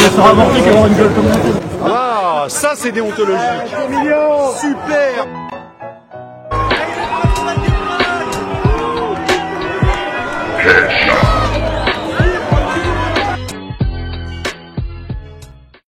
préfère avorter qu'avoir une gueule comme ça. Ah, ça c'est déontologique. Eh, Super. Headshot.